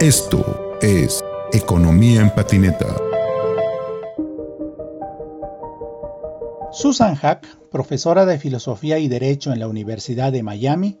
Esto es Economía en Patineta. Susan Hack, profesora de Filosofía y Derecho en la Universidad de Miami,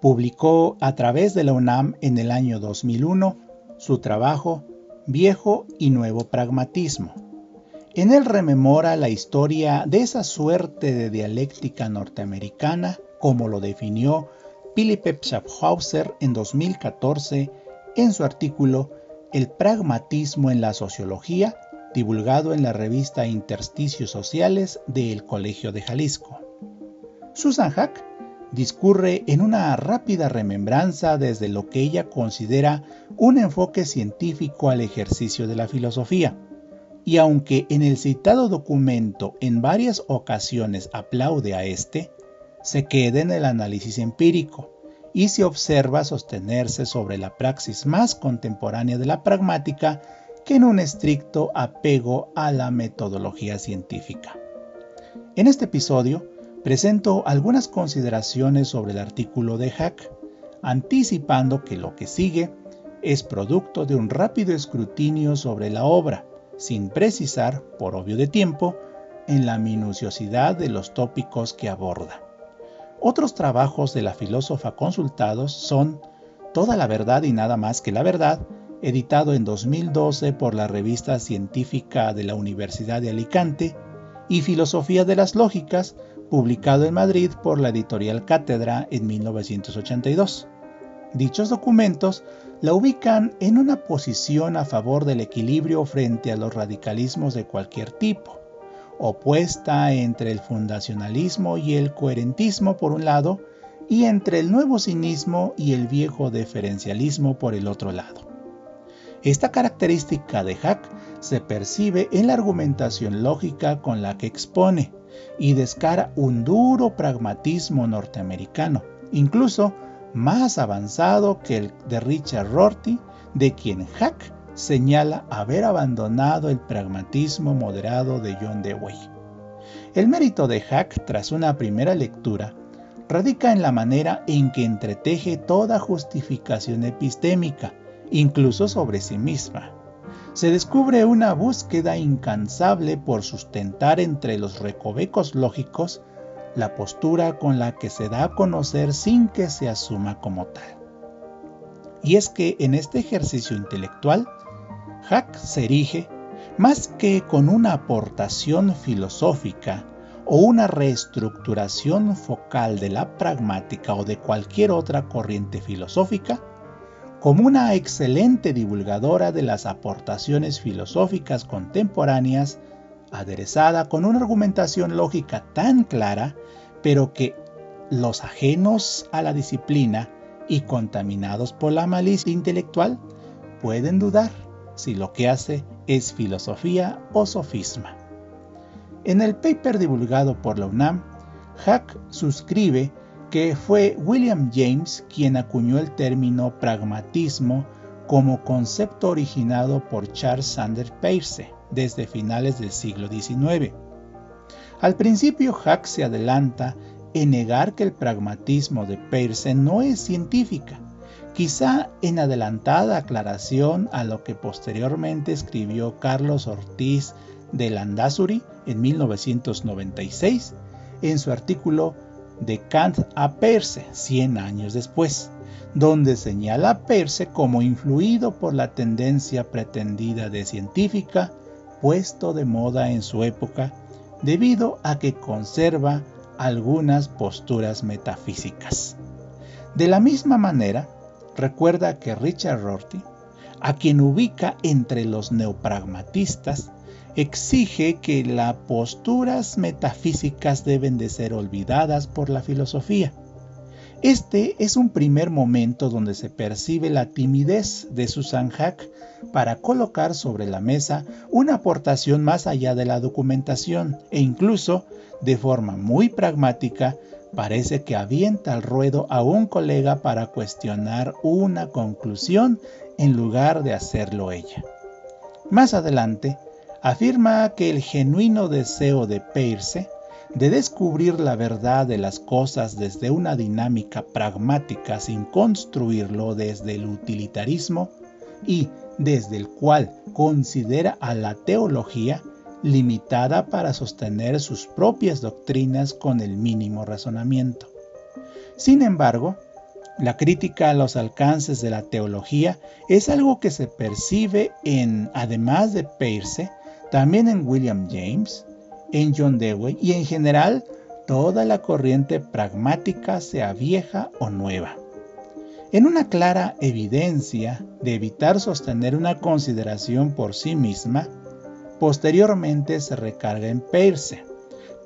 publicó a través de la UNAM en el año 2001 su trabajo Viejo y Nuevo Pragmatismo. En él rememora la historia de esa suerte de dialéctica norteamericana, como lo definió Philippe Schaffhauser en 2014 en su artículo El pragmatismo en la sociología, divulgado en la revista Intersticios Sociales del Colegio de Jalisco. Susan Hack discurre en una rápida remembranza desde lo que ella considera un enfoque científico al ejercicio de la filosofía. Y aunque en el citado documento en varias ocasiones aplaude a este, se queda en el análisis empírico, y se observa sostenerse sobre la praxis más contemporánea de la pragmática que en un estricto apego a la metodología científica. En este episodio presento algunas consideraciones sobre el artículo de Hack, anticipando que lo que sigue es producto de un rápido escrutinio sobre la obra, sin precisar, por obvio de tiempo, en la minuciosidad de los tópicos que aborda. Otros trabajos de la filósofa consultados son Toda la verdad y nada más que la verdad, editado en 2012 por la revista científica de la Universidad de Alicante, y Filosofía de las Lógicas, publicado en Madrid por la editorial Cátedra en 1982. Dichos documentos la ubican en una posición a favor del equilibrio frente a los radicalismos de cualquier tipo opuesta entre el fundacionalismo y el coherentismo por un lado, y entre el nuevo cinismo y el viejo deferencialismo por el otro lado. Esta característica de Hack se percibe en la argumentación lógica con la que expone y descara un duro pragmatismo norteamericano, incluso más avanzado que el de Richard Rorty, de quien Hack señala haber abandonado el pragmatismo moderado de John Dewey. El mérito de Hack, tras una primera lectura, radica en la manera en que entreteje toda justificación epistémica, incluso sobre sí misma. Se descubre una búsqueda incansable por sustentar entre los recovecos lógicos la postura con la que se da a conocer sin que se asuma como tal. Y es que en este ejercicio intelectual Hack se erige más que con una aportación filosófica o una reestructuración focal de la pragmática o de cualquier otra corriente filosófica, como una excelente divulgadora de las aportaciones filosóficas contemporáneas, aderezada con una argumentación lógica tan clara, pero que los ajenos a la disciplina y contaminados por la malicia intelectual pueden dudar si lo que hace es filosofía o sofisma. En el paper divulgado por la UNAM, Hack suscribe que fue William James quien acuñó el término pragmatismo como concepto originado por Charles Sanders Peirce desde finales del siglo XIX. Al principio, Hack se adelanta en negar que el pragmatismo de Peirce no es científica, quizá en adelantada aclaración a lo que posteriormente escribió Carlos Ortiz de Landazuri en 1996 en su artículo De Kant a Peirce 100 años después, donde señala a Peirce como influido por la tendencia pretendida de científica puesto de moda en su época debido a que conserva algunas posturas metafísicas. De la misma manera, recuerda que Richard Rorty, a quien ubica entre los neopragmatistas, exige que las posturas metafísicas deben de ser olvidadas por la filosofía. Este es un primer momento donde se percibe la timidez de Susan Hack para colocar sobre la mesa una aportación más allá de la documentación e incluso, de forma muy pragmática, parece que avienta al ruedo a un colega para cuestionar una conclusión en lugar de hacerlo ella. Más adelante, afirma que el genuino deseo de Peirce de descubrir la verdad de las cosas desde una dinámica pragmática sin construirlo desde el utilitarismo, y desde el cual considera a la teología limitada para sostener sus propias doctrinas con el mínimo razonamiento. Sin embargo, la crítica a los alcances de la teología es algo que se percibe en, además de Peirce, también en William James, en John Dewey y en general toda la corriente pragmática, sea vieja o nueva. En una clara evidencia de evitar sostener una consideración por sí misma, posteriormente se recarga en Peirce,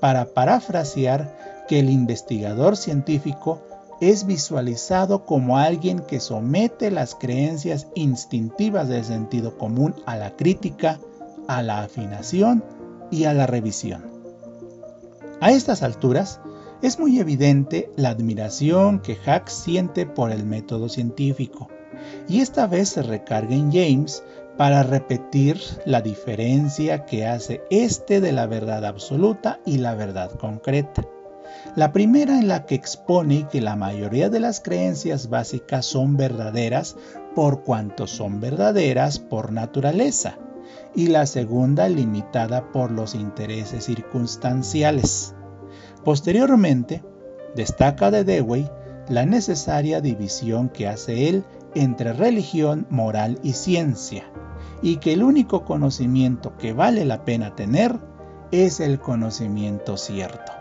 para parafrasear que el investigador científico es visualizado como alguien que somete las creencias instintivas del sentido común a la crítica, a la afinación y a la revisión. A estas alturas, es muy evidente la admiración que Hack siente por el método científico, y esta vez se recarga en James para repetir la diferencia que hace este de la verdad absoluta y la verdad concreta. La primera en la que expone que la mayoría de las creencias básicas son verdaderas por cuanto son verdaderas por naturaleza, y la segunda limitada por los intereses circunstanciales. Posteriormente, destaca de Dewey la necesaria división que hace él entre religión, moral y ciencia, y que el único conocimiento que vale la pena tener es el conocimiento cierto.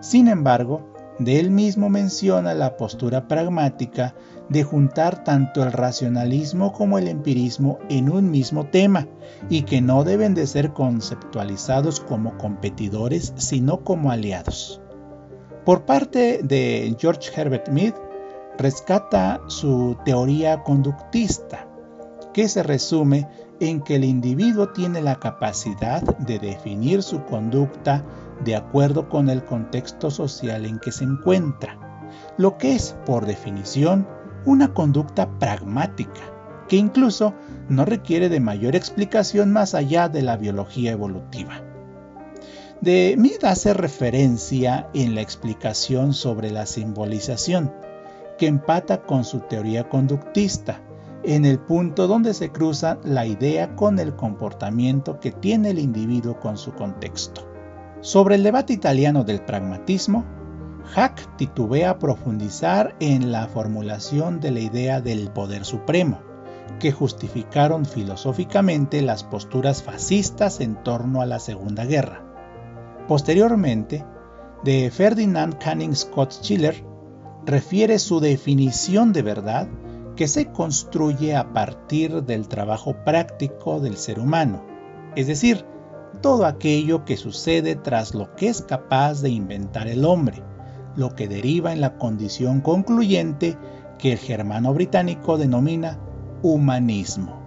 Sin embargo, de él mismo menciona la postura pragmática de juntar tanto el racionalismo como el empirismo en un mismo tema y que no deben de ser conceptualizados como competidores sino como aliados. Por parte de George Herbert Mead, rescata su teoría conductista, que se resume en que el individuo tiene la capacidad de definir su conducta de acuerdo con el contexto social en que se encuentra, lo que es, por definición, una conducta pragmática, que incluso no requiere de mayor explicación más allá de la biología evolutiva. De Mead hace referencia en la explicación sobre la simbolización, que empata con su teoría conductista, en el punto donde se cruza la idea con el comportamiento que tiene el individuo con su contexto. Sobre el debate italiano del pragmatismo, Hack titubea profundizar en la formulación de la idea del poder supremo, que justificaron filosóficamente las posturas fascistas en torno a la Segunda Guerra. Posteriormente, de Ferdinand Canning Scott Schiller refiere su definición de verdad que se construye a partir del trabajo práctico del ser humano, es decir, todo aquello que sucede tras lo que es capaz de inventar el hombre, lo que deriva en la condición concluyente que el germano británico denomina humanismo.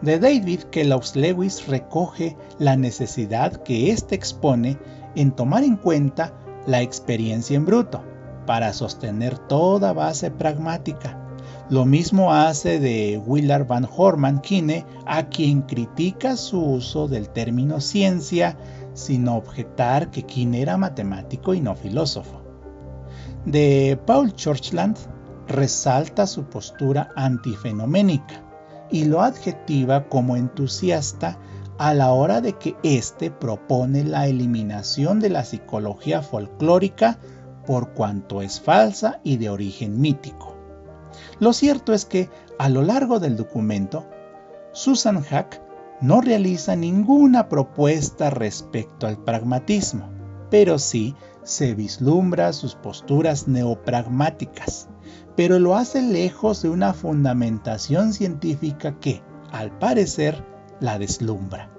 De David Kellogg's Lewis recoge la necesidad que éste expone en tomar en cuenta la experiencia en bruto para sostener toda base pragmática lo mismo hace de Willard Van Horman Kine, a quien critica su uso del término ciencia sin objetar que Kine era matemático y no filósofo. De Paul Churchland resalta su postura antifenoménica y lo adjetiva como entusiasta a la hora de que éste propone la eliminación de la psicología folclórica por cuanto es falsa y de origen mítico. Lo cierto es que a lo largo del documento, Susan Hack no realiza ninguna propuesta respecto al pragmatismo, pero sí se vislumbra sus posturas neopragmáticas, pero lo hace lejos de una fundamentación científica que, al parecer, la deslumbra.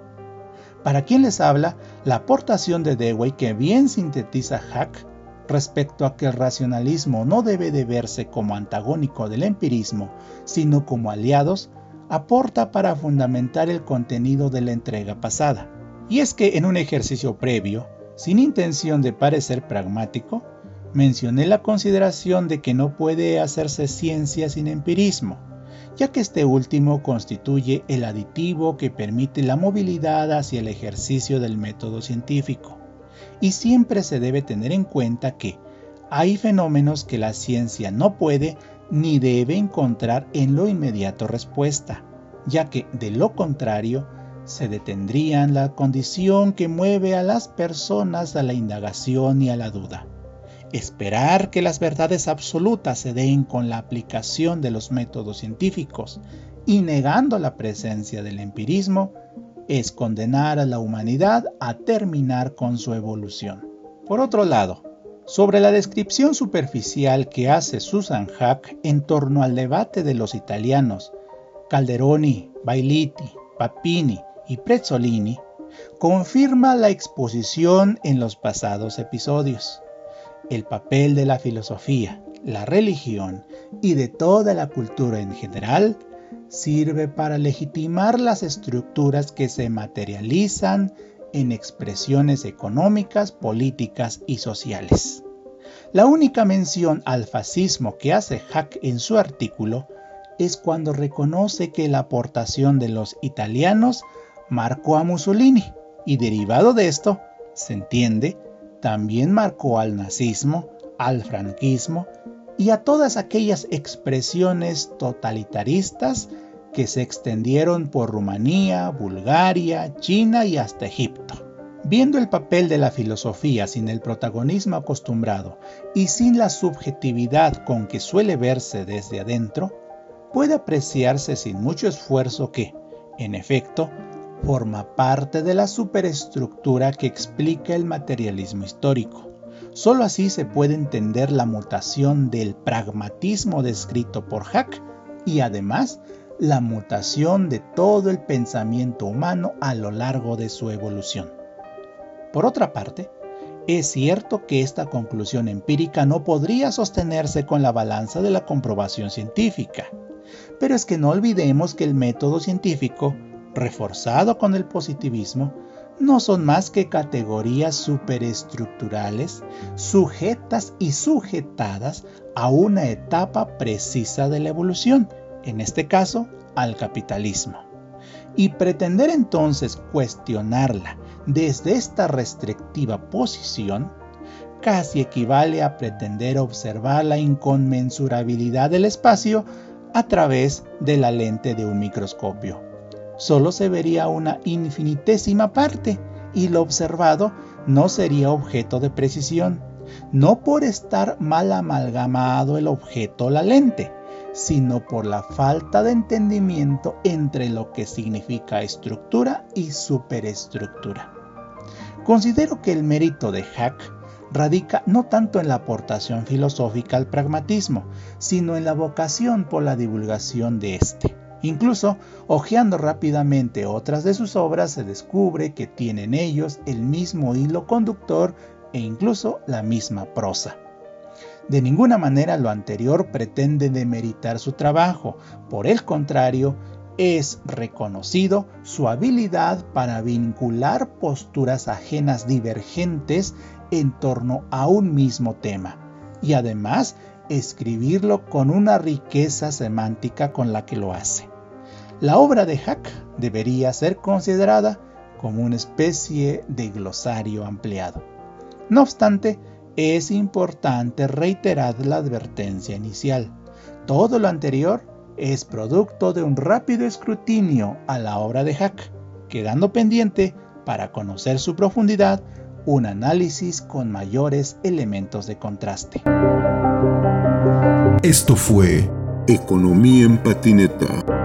Para quien les habla, la aportación de Dewey que bien sintetiza Hack respecto a que el racionalismo no debe de verse como antagónico del empirismo, sino como aliados, aporta para fundamentar el contenido de la entrega pasada. Y es que en un ejercicio previo, sin intención de parecer pragmático, mencioné la consideración de que no puede hacerse ciencia sin empirismo, ya que este último constituye el aditivo que permite la movilidad hacia el ejercicio del método científico y siempre se debe tener en cuenta que hay fenómenos que la ciencia no puede ni debe encontrar en lo inmediato respuesta. ya que de lo contrario se detendría en la condición que mueve a las personas a la indagación y a la duda. Esperar que las verdades absolutas se den con la aplicación de los métodos científicos y negando la presencia del empirismo es condenar a la humanidad a terminar con su evolución. Por otro lado, sobre la descripción superficial que hace Susan Hack en torno al debate de los italianos Calderoni, Bailiti, Papini y Prezzolini, confirma la exposición en los pasados episodios el papel de la filosofía, la religión y de toda la cultura en general sirve para legitimar las estructuras que se materializan en expresiones económicas, políticas y sociales. La única mención al fascismo que hace Hack en su artículo es cuando reconoce que la aportación de los italianos marcó a Mussolini y derivado de esto, se entiende, también marcó al nazismo, al franquismo y a todas aquellas expresiones totalitaristas que se extendieron por Rumanía, Bulgaria, China y hasta Egipto. Viendo el papel de la filosofía sin el protagonismo acostumbrado y sin la subjetividad con que suele verse desde adentro, puede apreciarse sin mucho esfuerzo que, en efecto, forma parte de la superestructura que explica el materialismo histórico. Solo así se puede entender la mutación del pragmatismo descrito por Hack y además la mutación de todo el pensamiento humano a lo largo de su evolución. Por otra parte, es cierto que esta conclusión empírica no podría sostenerse con la balanza de la comprobación científica, pero es que no olvidemos que el método científico reforzado con el positivismo, no son más que categorías superestructurales sujetas y sujetadas a una etapa precisa de la evolución, en este caso al capitalismo. Y pretender entonces cuestionarla desde esta restrictiva posición casi equivale a pretender observar la inconmensurabilidad del espacio a través de la lente de un microscopio solo se vería una infinitésima parte y lo observado no sería objeto de precisión, no por estar mal amalgamado el objeto o la lente, sino por la falta de entendimiento entre lo que significa estructura y superestructura. Considero que el mérito de Hack radica no tanto en la aportación filosófica al pragmatismo, sino en la vocación por la divulgación de éste. Incluso, hojeando rápidamente otras de sus obras, se descubre que tienen ellos el mismo hilo conductor e incluso la misma prosa. De ninguna manera lo anterior pretende demeritar su trabajo, por el contrario, es reconocido su habilidad para vincular posturas ajenas divergentes en torno a un mismo tema y además escribirlo con una riqueza semántica con la que lo hace. La obra de Hack debería ser considerada como una especie de glosario ampliado. No obstante, es importante reiterar la advertencia inicial. Todo lo anterior es producto de un rápido escrutinio a la obra de Hack, quedando pendiente, para conocer su profundidad, un análisis con mayores elementos de contraste. Esto fue Economía en Patineta